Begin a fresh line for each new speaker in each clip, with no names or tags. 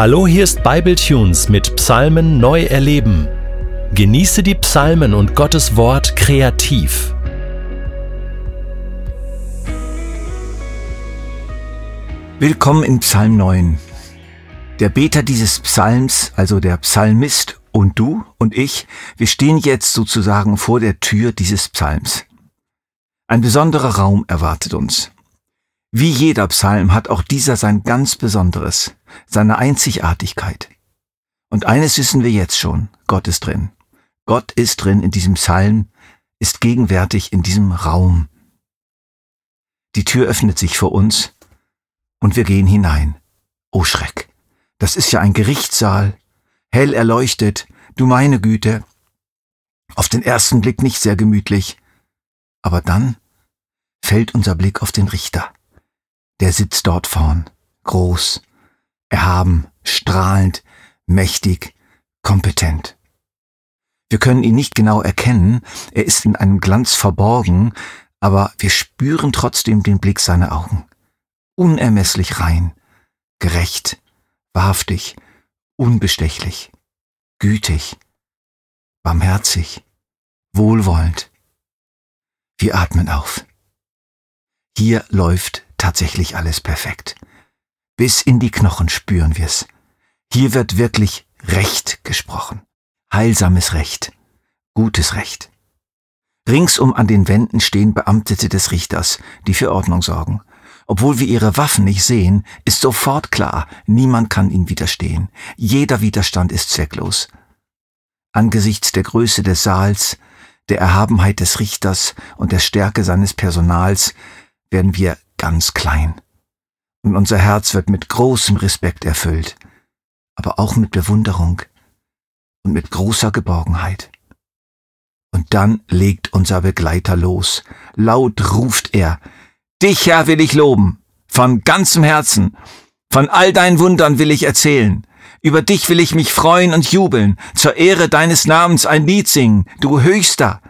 Hallo, hier ist Bibletunes mit Psalmen neu erleben. Genieße die Psalmen und Gottes Wort kreativ.
Willkommen in Psalm 9. Der Beter dieses Psalms, also der Psalmist und du und ich, wir stehen jetzt sozusagen vor der Tür dieses Psalms. Ein besonderer Raum erwartet uns. Wie jeder Psalm hat auch dieser sein ganz Besonderes, seine Einzigartigkeit. Und eines wissen wir jetzt schon, Gott ist drin. Gott ist drin in diesem Psalm, ist gegenwärtig in diesem Raum. Die Tür öffnet sich vor uns und wir gehen hinein. O Schreck, das ist ja ein Gerichtssaal, hell erleuchtet, du meine Güte. Auf den ersten Blick nicht sehr gemütlich, aber dann fällt unser Blick auf den Richter der sitzt dort vorn, groß, erhaben, strahlend, mächtig, kompetent. Wir können ihn nicht genau erkennen, er ist in einem Glanz verborgen, aber wir spüren trotzdem den Blick seiner Augen. Unermesslich rein, gerecht, wahrhaftig, unbestechlich, gütig, barmherzig, wohlwollend. Wir atmen auf. Hier läuft tatsächlich alles perfekt. Bis in die Knochen spüren wir's. Hier wird wirklich Recht gesprochen. Heilsames Recht. Gutes Recht. Ringsum an den Wänden stehen Beamtete des Richters, die für Ordnung sorgen. Obwohl wir ihre Waffen nicht sehen, ist sofort klar, niemand kann ihnen widerstehen. Jeder Widerstand ist zwecklos. Angesichts der Größe des Saals, der Erhabenheit des Richters und der Stärke seines Personals werden wir ganz klein. Und unser Herz wird mit großem Respekt erfüllt, aber auch mit Bewunderung und mit großer Geborgenheit. Und dann legt unser Begleiter los. Laut ruft er, Dich, Herr, will ich loben, von ganzem Herzen. Von all deinen Wundern will ich erzählen. Über dich will ich mich freuen und jubeln, zur Ehre deines Namens ein Lied singen, du Höchster.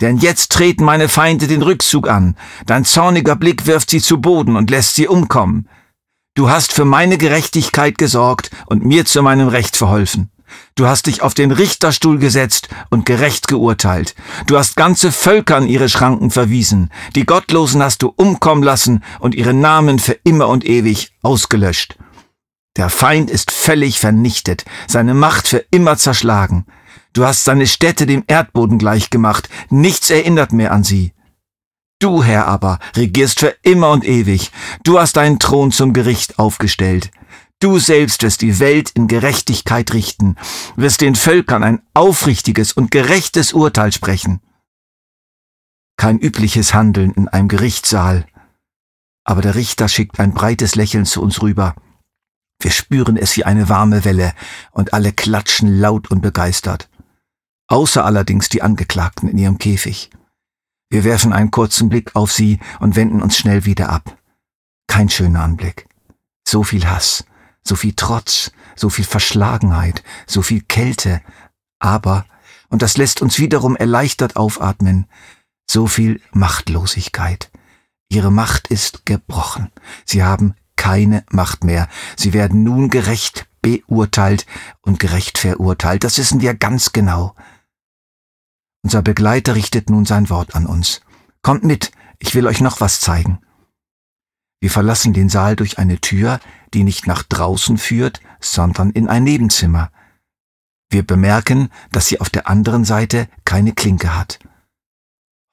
Denn jetzt treten meine Feinde den Rückzug an, dein zorniger Blick wirft sie zu Boden und lässt sie umkommen. Du hast für meine Gerechtigkeit gesorgt und mir zu meinem Recht verholfen. Du hast dich auf den Richterstuhl gesetzt und gerecht geurteilt. Du hast ganze Völker an ihre Schranken verwiesen. Die Gottlosen hast du umkommen lassen und ihre Namen für immer und ewig ausgelöscht. Der Feind ist völlig vernichtet, seine Macht für immer zerschlagen. Du hast seine Städte dem Erdboden gleichgemacht, nichts erinnert mehr an sie. Du, Herr aber, regierst für immer und ewig, du hast deinen Thron zum Gericht aufgestellt. Du selbst wirst die Welt in Gerechtigkeit richten, wirst den Völkern ein aufrichtiges und gerechtes Urteil sprechen. Kein übliches Handeln in einem Gerichtssaal, aber der Richter schickt ein breites Lächeln zu uns rüber. Wir spüren es wie eine warme Welle und alle klatschen laut und begeistert außer allerdings die Angeklagten in ihrem Käfig. Wir werfen einen kurzen Blick auf sie und wenden uns schnell wieder ab. Kein schöner Anblick. So viel Hass, so viel Trotz, so viel Verschlagenheit, so viel Kälte, aber, und das lässt uns wiederum erleichtert aufatmen, so viel Machtlosigkeit. Ihre Macht ist gebrochen. Sie haben keine Macht mehr. Sie werden nun gerecht beurteilt und gerecht verurteilt. Das wissen wir ganz genau. Unser Begleiter richtet nun sein Wort an uns. Kommt mit, ich will euch noch was zeigen. Wir verlassen den Saal durch eine Tür, die nicht nach draußen führt, sondern in ein Nebenzimmer. Wir bemerken, dass sie auf der anderen Seite keine Klinke hat.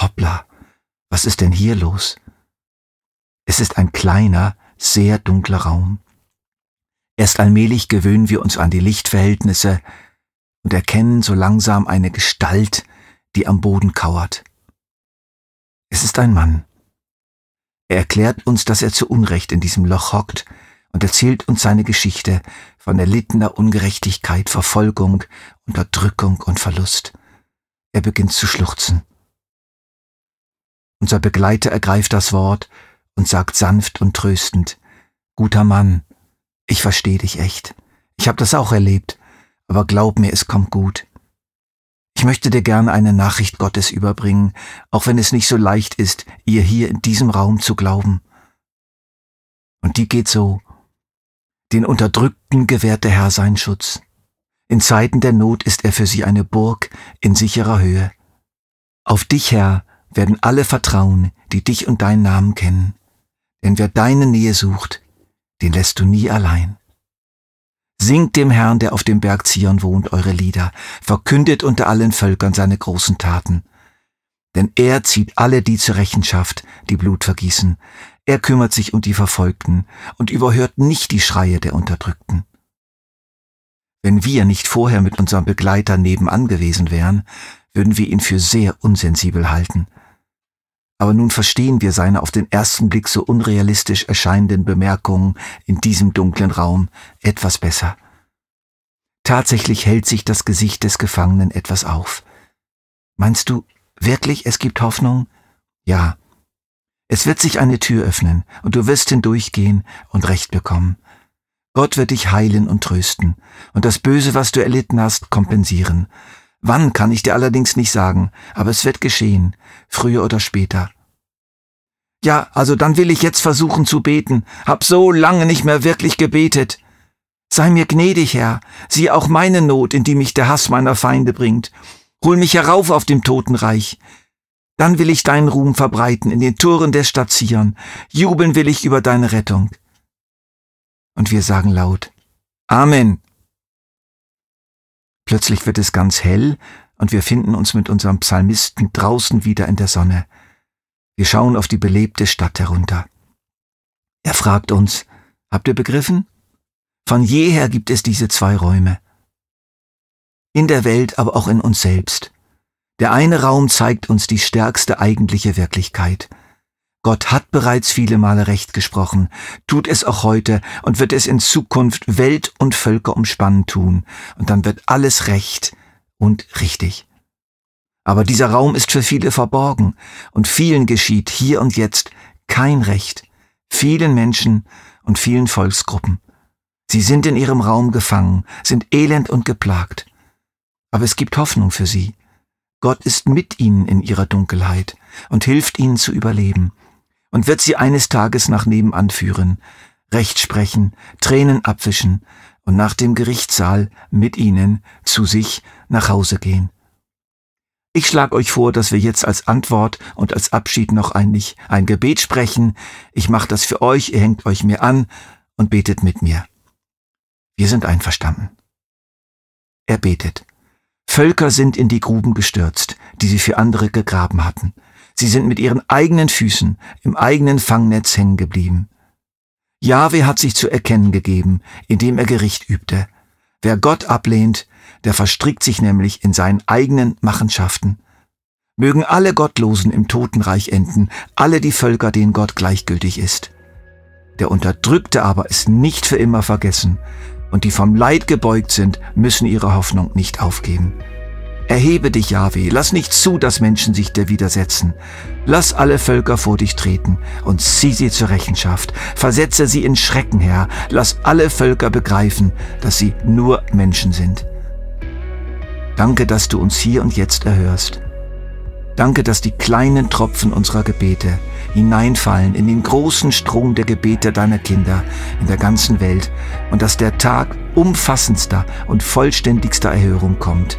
Hoppla, was ist denn hier los? Es ist ein kleiner, sehr dunkler Raum. Erst allmählich gewöhnen wir uns an die Lichtverhältnisse und erkennen so langsam eine Gestalt, die am Boden kauert. Es ist ein Mann. Er erklärt uns, dass er zu Unrecht in diesem Loch hockt und erzählt uns seine Geschichte von erlittener Ungerechtigkeit, Verfolgung, Unterdrückung und Verlust. Er beginnt zu schluchzen. Unser Begleiter ergreift das Wort und sagt sanft und tröstend, Guter Mann, ich verstehe dich echt. Ich habe das auch erlebt, aber glaub mir, es kommt gut. Ich möchte dir gerne eine Nachricht Gottes überbringen, auch wenn es nicht so leicht ist, ihr hier in diesem Raum zu glauben. Und die geht so. Den Unterdrückten gewährt der Herr seinen Schutz. In Zeiten der Not ist er für sie eine Burg in sicherer Höhe. Auf dich, Herr, werden alle vertrauen, die dich und deinen Namen kennen. Denn wer deine Nähe sucht, den lässt du nie allein. Singt dem Herrn, der auf dem Berg Zion wohnt, eure Lieder, verkündet unter allen Völkern seine großen Taten. Denn er zieht alle die zur Rechenschaft, die Blut vergießen. Er kümmert sich um die Verfolgten und überhört nicht die Schreie der Unterdrückten. Wenn wir nicht vorher mit unserem Begleiter nebenan gewesen wären, würden wir ihn für sehr unsensibel halten aber nun verstehen wir seine auf den ersten Blick so unrealistisch erscheinenden Bemerkungen in diesem dunklen Raum etwas besser. Tatsächlich hält sich das Gesicht des Gefangenen etwas auf. Meinst du wirklich, es gibt Hoffnung? Ja. Es wird sich eine Tür öffnen und du wirst hindurchgehen und Recht bekommen. Gott wird dich heilen und trösten und das Böse, was du erlitten hast, kompensieren. Wann kann ich dir allerdings nicht sagen, aber es wird geschehen, früher oder später. Ja, also dann will ich jetzt versuchen zu beten, hab so lange nicht mehr wirklich gebetet. Sei mir gnädig, Herr, sieh auch meine Not, in die mich der Hass meiner Feinde bringt. Hol mich herauf auf dem Totenreich. Dann will ich deinen Ruhm verbreiten in den Toren der Stadt Zion. Jubeln will ich über deine Rettung. Und wir sagen laut, Amen. Plötzlich wird es ganz hell und wir finden uns mit unserem Psalmisten draußen wieder in der Sonne. Wir schauen auf die belebte Stadt herunter. Er fragt uns, habt ihr begriffen? Von jeher gibt es diese zwei Räume. In der Welt, aber auch in uns selbst. Der eine Raum zeigt uns die stärkste eigentliche Wirklichkeit. Gott hat bereits viele Male Recht gesprochen, tut es auch heute und wird es in Zukunft Welt und Völker umspannen tun, und dann wird alles recht und richtig. Aber dieser Raum ist für viele verborgen, und vielen geschieht hier und jetzt kein Recht, vielen Menschen und vielen Volksgruppen. Sie sind in ihrem Raum gefangen, sind elend und geplagt. Aber es gibt Hoffnung für sie. Gott ist mit ihnen in ihrer Dunkelheit und hilft ihnen zu überleben und wird sie eines Tages nach nebenan führen, Recht sprechen, Tränen abwischen und nach dem Gerichtssaal mit ihnen zu sich nach Hause gehen. Ich schlage euch vor, dass wir jetzt als Antwort und als Abschied noch ein, ein Gebet sprechen. Ich mache das für euch, ihr hängt euch mir an und betet mit mir. Wir sind einverstanden. Er betet. Völker sind in die Gruben gestürzt, die sie für andere gegraben hatten. Sie sind mit ihren eigenen Füßen im eigenen Fangnetz hängen geblieben. Jahwe hat sich zu erkennen gegeben, indem er Gericht übte. Wer Gott ablehnt, der verstrickt sich nämlich in seinen eigenen Machenschaften. Mögen alle Gottlosen im Totenreich enden, alle die Völker, denen Gott gleichgültig ist. Der Unterdrückte aber ist nicht für immer vergessen, und die vom Leid gebeugt sind, müssen ihre Hoffnung nicht aufgeben. Erhebe dich, Jahwe, lass nicht zu, dass Menschen sich dir widersetzen. Lass alle Völker vor dich treten und zieh sie zur Rechenschaft. Versetze sie in Schrecken, Herr. Lass alle Völker begreifen, dass sie nur Menschen sind. Danke, dass du uns hier und jetzt erhörst. Danke, dass die kleinen Tropfen unserer Gebete hineinfallen in den großen Strom der Gebete deiner Kinder in der ganzen Welt und dass der Tag umfassendster und vollständigster Erhörung kommt